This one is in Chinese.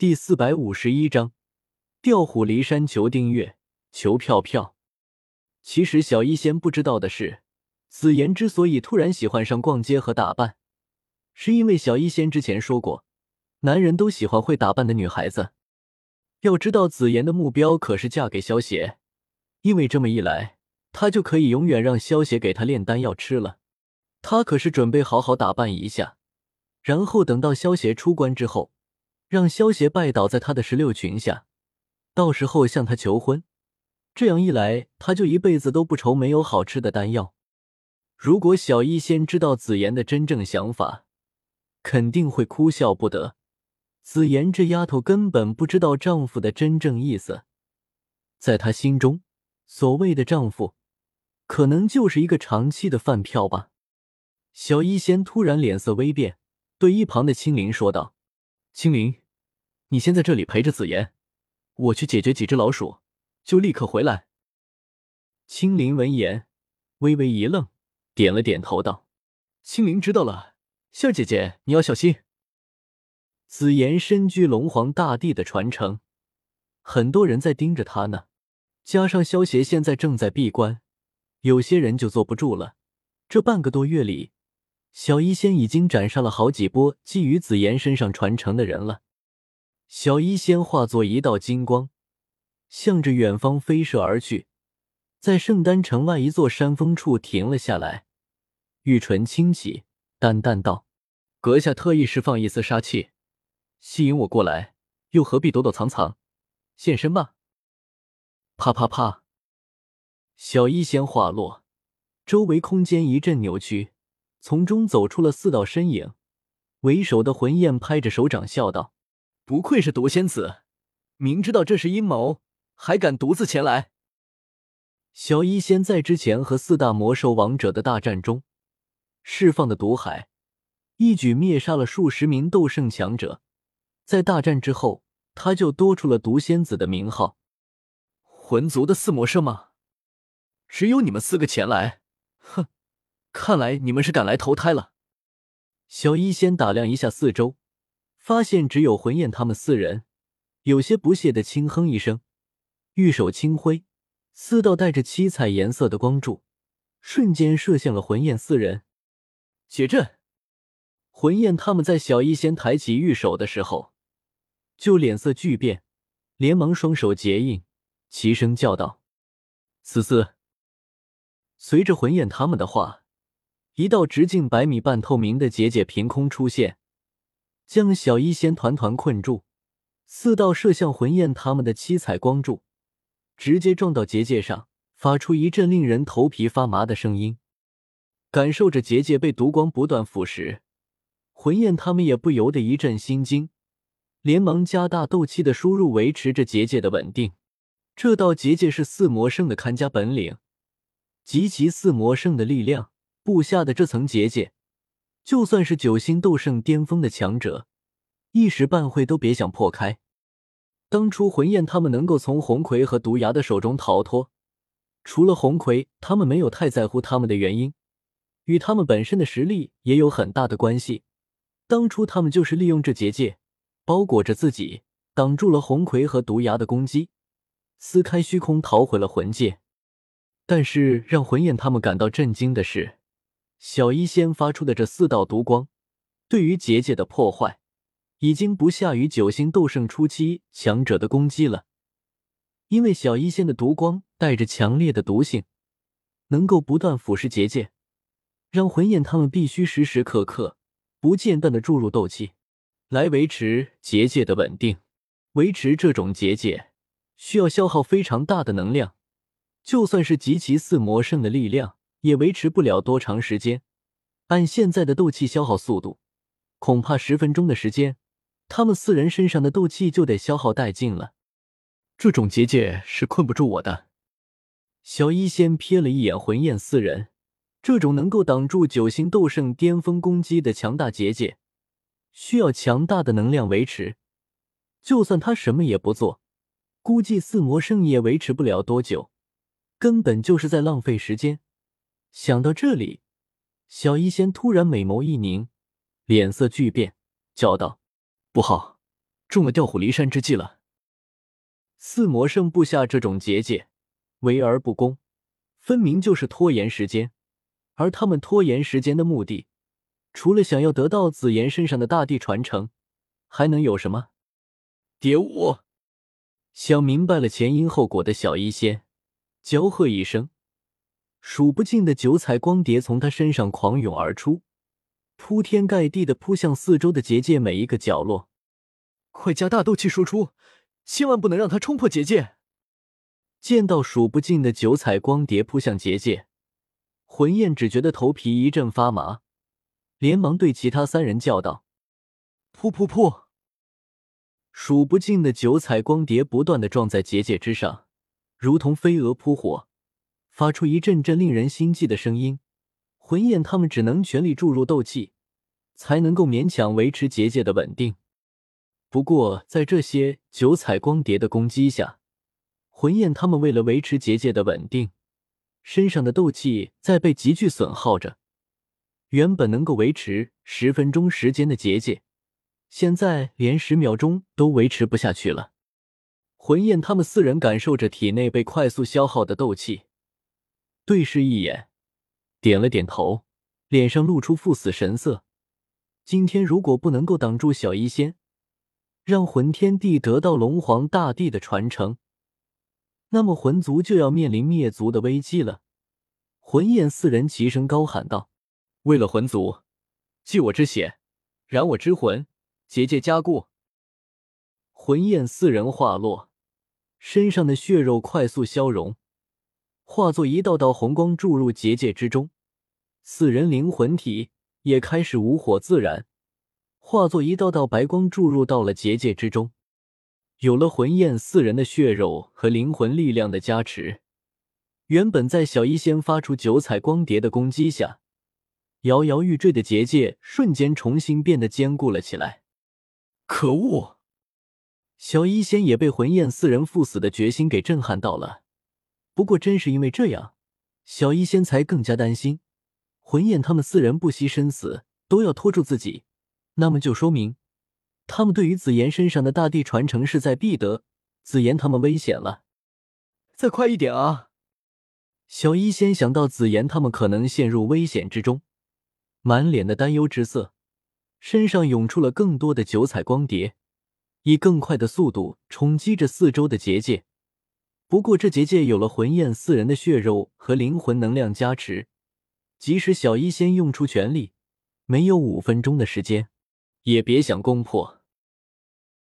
第四百五十一章，调虎离山。求订阅，求票票。其实小医仙不知道的是，紫妍之所以突然喜欢上逛街和打扮，是因为小医仙之前说过，男人都喜欢会打扮的女孩子。要知道，紫妍的目标可是嫁给萧邪，因为这么一来，她就可以永远让萧邪给她炼丹药吃了。她可是准备好好打扮一下，然后等到萧邪出关之后。让萧邪拜倒在他的石榴裙下，到时候向他求婚，这样一来，他就一辈子都不愁没有好吃的丹药。如果小医仙知道紫妍的真正想法，肯定会哭笑不得。紫妍这丫头根本不知道丈夫的真正意思，在她心中，所谓的丈夫，可能就是一个长期的饭票吧。小医仙突然脸色微变，对一旁的青灵说道：“青灵。”你先在这里陪着紫妍，我去解决几只老鼠，就立刻回来。青灵闻言微微一愣，点了点头道：“青灵知道了，夏姐姐你要小心。”紫妍身居龙皇大帝的传承，很多人在盯着他呢。加上萧协现在正在闭关，有些人就坐不住了。这半个多月里，小医仙已经斩杀了好几波觊觎紫妍身上传承的人了。小医仙化作一道金光，向着远方飞射而去，在圣丹城外一座山峰处停了下来，玉唇轻启，淡淡道：“阁下特意释放一丝杀气，吸引我过来，又何必躲躲藏藏？现身吧！”啪啪啪，小医仙话落，周围空间一阵扭曲，从中走出了四道身影。为首的魂焰拍着手掌笑道。不愧是毒仙子，明知道这是阴谋，还敢独自前来。小医仙在之前和四大魔兽王者的大战中释放的毒海，一举灭杀了数十名斗圣强者。在大战之后，他就多出了毒仙子的名号。魂族的四魔圣吗？只有你们四个前来？哼，看来你们是赶来投胎了。小医仙打量一下四周。发现只有魂焰他们四人，有些不屑的轻哼一声，玉手轻挥，四道带着七彩颜色的光柱瞬间射向了魂焰四人。解阵！魂焰他们在小医仙抬起玉手的时候，就脸色巨变，连忙双手结印，齐声叫道：“思思！”随着魂焰他们的话，一道直径百米半透明的结界凭空出现。将小医仙团团困住，四道射向魂焰他们的七彩光柱直接撞到结界上，发出一阵令人头皮发麻的声音。感受着结界被毒光不断腐蚀，魂焰他们也不由得一阵心惊，连忙加大斗气的输入，维持着结界的稳定。这道结界是四魔圣的看家本领，集齐四魔圣的力量布下的这层结界。就算是九星斗圣巅峰的强者，一时半会都别想破开。当初魂焰他们能够从红葵和毒牙的手中逃脱，除了红葵他们没有太在乎他们的原因，与他们本身的实力也有很大的关系。当初他们就是利用这结界包裹着自己，挡住了红葵和毒牙的攻击，撕开虚空逃回了魂界。但是让魂焰他们感到震惊的是。小医仙发出的这四道毒光，对于结界的破坏，已经不下于九星斗圣初期强者的攻击了。因为小医仙的毒光带着强烈的毒性，能够不断腐蚀结界，让魂焰他们必须时时刻刻不间断的注入斗气，来维持结界的稳定。维持这种结界，需要消耗非常大的能量，就算是集齐四魔圣的力量。也维持不了多长时间。按现在的斗气消耗速度，恐怕十分钟的时间，他们四人身上的斗气就得消耗殆尽了。这种结界是困不住我的。小医仙瞥了一眼魂焰四人，这种能够挡住九星斗圣巅峰攻击的强大结界，需要强大的能量维持。就算他什么也不做，估计四魔圣也维持不了多久，根本就是在浪费时间。想到这里，小医仙突然美眸一凝，脸色巨变，叫道：“不好，中了调虎离山之计了。四魔圣布下这种结界，为而不攻，分明就是拖延时间。而他们拖延时间的目的，除了想要得到紫妍身上的大地传承，还能有什么？蝶舞！想明白了前因后果的小医仙，娇喝一声，数不尽的九彩光蝶从他身上狂涌而出，铺天盖地的扑向四周的结界每一个角落。快加大斗气输出，千万不能让他冲破结界！见到数不尽的九彩光蝶扑向结界，魂焰只觉得头皮一阵发麻，连忙对其他三人叫道：“噗噗噗！”数不尽的九彩光蝶不断的撞在结界之上，如同飞蛾扑火，发出一阵阵令人心悸的声音。魂焰他们只能全力注入斗气，才能够勉强维持结界的稳定。不过，在这些九彩光蝶的攻击下，魂焰他们为了维持结界的稳定，身上的斗气在被急剧损耗着。原本能够维持十分钟时间的结界。现在连十秒钟都维持不下去了。魂焰他们四人感受着体内被快速消耗的斗气，对视一眼，点了点头，脸上露出赴死神色。今天如果不能够挡住小医仙，让魂天帝得到龙皇大帝的传承，那么魂族就要面临灭族的危机了。魂焰四人齐声高喊道：“为了魂族，祭我之血，燃我之魂。”结界加固，魂焰四人化落，身上的血肉快速消融，化作一道道红光注入结界之中。四人灵魂体也开始无火自燃，化作一道道白光注入到了结界之中。有了魂焰四人的血肉和灵魂力量的加持，原本在小医仙发出九彩光蝶的攻击下摇摇欲坠的结界，瞬间重新变得坚固了起来。可恶！小医仙也被魂焰四人赴死的决心给震撼到了。不过，正是因为这样，小医仙才更加担心，魂焰他们四人不惜生死都要拖住自己，那么就说明他们对于紫妍身上的大地传承势在必得。紫妍他们危险了，再快一点啊！小医仙想到紫妍他们可能陷入危险之中，满脸的担忧之色。身上涌出了更多的九彩光蝶，以更快的速度冲击着四周的结界。不过，这结界有了魂焰四人的血肉和灵魂能量加持，即使小医仙用出全力，没有五分钟的时间，也别想攻破。